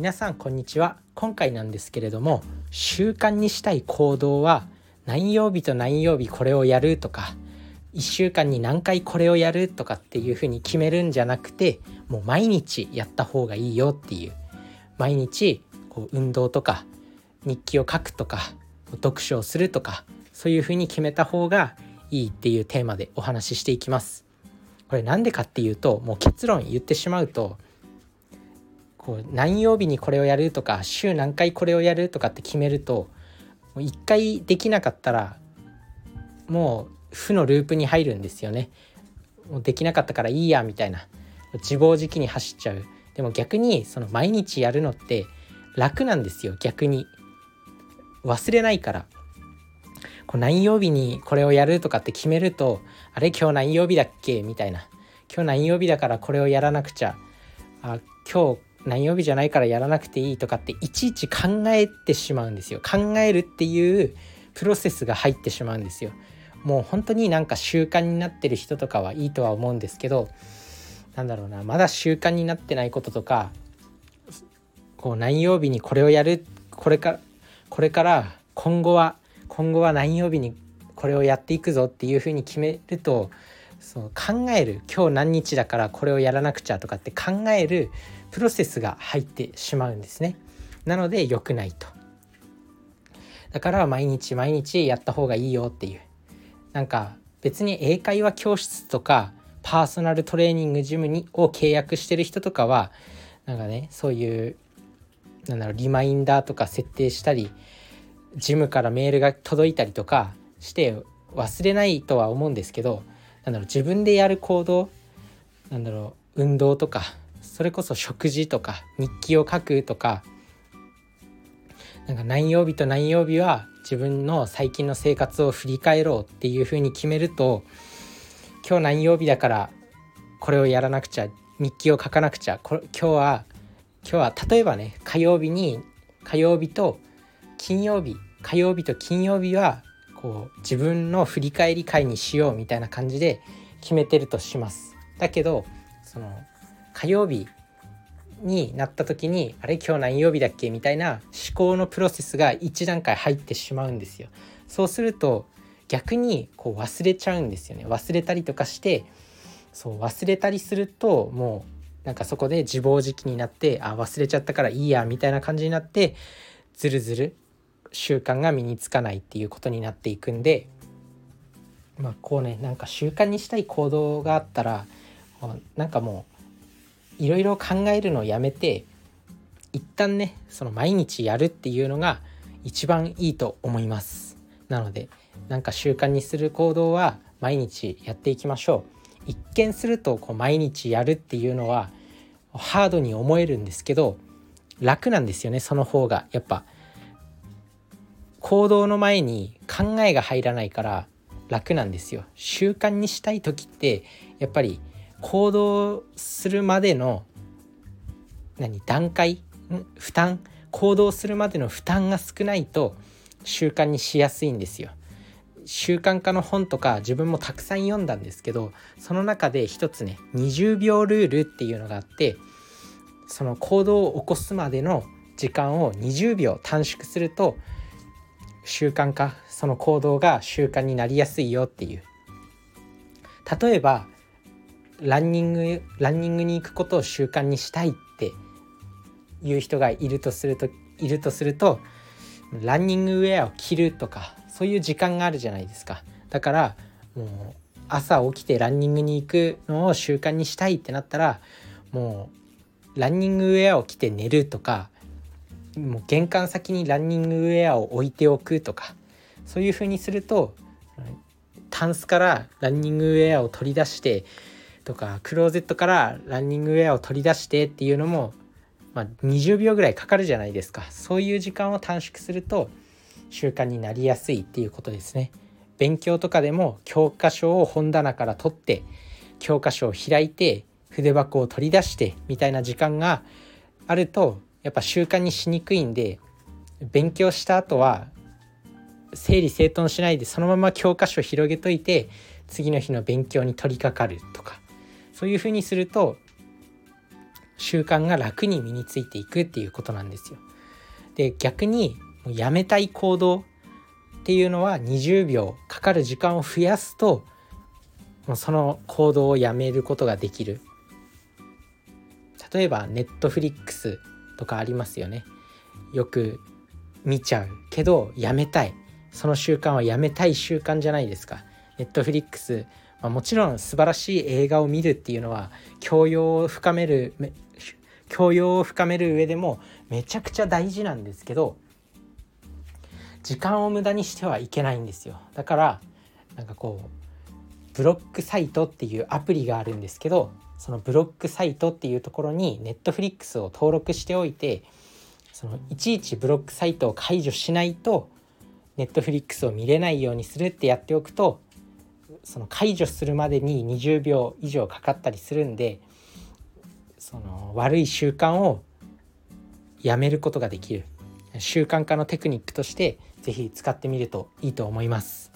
皆さんこんにちは今回なんですけれども習慣にしたい行動は何曜日と何曜日これをやるとか1週間に何回これをやるとかっていうふうに決めるんじゃなくてもう毎日やった方がいいよっていう毎日こう運動とか日記を書くとか読書をするとかそういうふうに決めた方がいいっていうテーマでお話ししていきます。これなんでかっていうともう結論言ってしまうとこう何曜日にこれをやるとか週何回これをやるとかって決めるともう1回できなかったらもう負のループに入るんですよね。もうできなかったからいいやみたいな自暴自棄に走っちゃう。でも逆にその毎日やるのって楽なんですよ逆に。忘れないからこう何曜日にこれをやるとかって決めるとあれ今日何曜日だっけ？みたいな今日何曜日だからこれをやらなくちゃあ今日何曜日じゃないからやらなくていいとかっていちいち考えてしまうんですよ。考えるっていうプロセスが入ってしまうんですよ。もう本当になんか習慣になってる人とかはいいとは思うんですけどなんだろうなまだ習慣になってないこととかこう何曜日にこれをやるこれからこれから今後は今後は何曜日にこれをやっていくぞっていうふうに決めるとそう考える今日何日だからこれをやらなくちゃとかって考えるプロセスが入ってしまうんですね。なので良くないと。だから毎日毎日やった方がいいよっていう。なんか別に英会話教室とかパーソナルトレーニングジムにを契約してる人とかはなんかねそういうなんだろうリマインダーとか設定したりジムからメールが届いたりとかして忘れないとは思うんですけどなんだろう自分でやる行動なんだろう運動とかそれこそ食事とか日記を書くとかなんか何曜日と何曜日は自分の最近の生活を振り返ろうっていうふうに決めると今日何曜日だからこれをやらなくちゃ日記を書かなくちゃこ今日は今日は例えばね火曜日に火曜日と金曜日火曜日と金曜日はこう自分の振り返り会にしようみたいな感じで決めてるとします。だけどその火曜日になった時にあれ今日何曜日だっけみたいな思考のプロセスが一段階入ってしまうんですよ。そうすると逆にこう忘れちゃうんですよね。忘れたりとかしてそう忘れたりするともうなんかそこで自暴自棄になってあ忘れちゃったからいいやみたいな感じになってずるずる習慣が身につかないっていうことになっていくんでまあこうねなんか習慣にしたい行動があったらなんかもういろいろ考えるのをやめて一旦ねその毎日やるっていうのが一番いいと思います。なのでなんか習慣にする行動は毎日やっていきましょう。一見するとこう毎日やるっていうのはハードに思えるんですけど楽なんですよねその方が。やっぱ行動の前に考えが入らないから楽なんですよ。習慣にしたい時ってやっぱり行動するまでの何段階？負担？行動するまでの負担が少ないと習慣にしやすいんですよ。習慣化の本とか自分もたくさん読んだんですけどその中で一つね20秒ルールっていうのがあってその行動を起こすまでの時間を20秒短縮すると習慣化その行動が習慣になりやすいよっていう。例えばランニングランニングに行くことを習慣にしたいっていう人がいるとするといるとするとランニングウェアを着るとかそういう時間があるじゃないですか。だからもう朝起きてランニングに行くのを習慣にしたいってなったらもうランニングウェアを着て寝るとかもう玄関先にランニングウェアを置いておくとかそういう風にするとタンスからランニングウェアを取り出してとかクローゼットからランニングウェアを取り出してっていうのも、まあ、20秒ぐらいかかるじゃないですか。そういう時間を短縮すると習慣になりやすいっていうことですね。勉強とかでも教科書を本棚から取って教科書を開いて筆箱を取り出してみたいな時間があるとやっぱ習慣にしにくいんで勉強した後は整理整頓しないでそのまま教科書を広げといて次の日の勉強に取り掛かるとかそういうふうにすると習慣が楽に身についていくっていうことなんですよ。で逆にもうやめたい行動っていうのは20秒かかる時間を増やすともうその行動をやめることができる。例えばネットフリックスとかありますよね。よく見ちゃうけどやめたい。その習慣はやめたい習慣じゃないですか。ネットフリックス、まあ、もちろん素晴らしい映画を見るっていうのは教養を深める教養を深める上でもめちゃくちゃ大事なんですけど時間を無駄にしてはいけないんですよ。だからなんかこうブロックサイトっていうアプリがあるんですけどそのブロックサイトっていうところにネットフリックスを登録しておいてそのいちいちブロックサイトを解除しないとネットフリックスを見れないようにするってやっておくとその解除するまでに20秒以上かかったりするんでその悪い習慣をやめることができる習慣化のテクニックとして是非使ってみるといいと思います。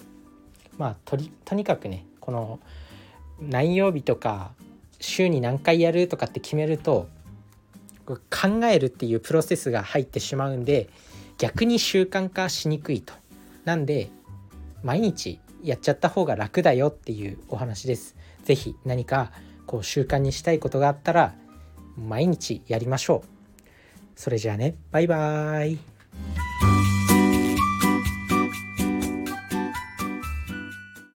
まあとりとにかくねこの何曜日とか週に何回やるとかって決めると考えるっていうプロセスが入ってしまうんで逆に習慣化しにくいと。なんで毎日やっちゃった方が楽だよっていうお話です。是非何かこう習慣にしたいことがあったら毎日やりましょう。それじゃあねバイバーイ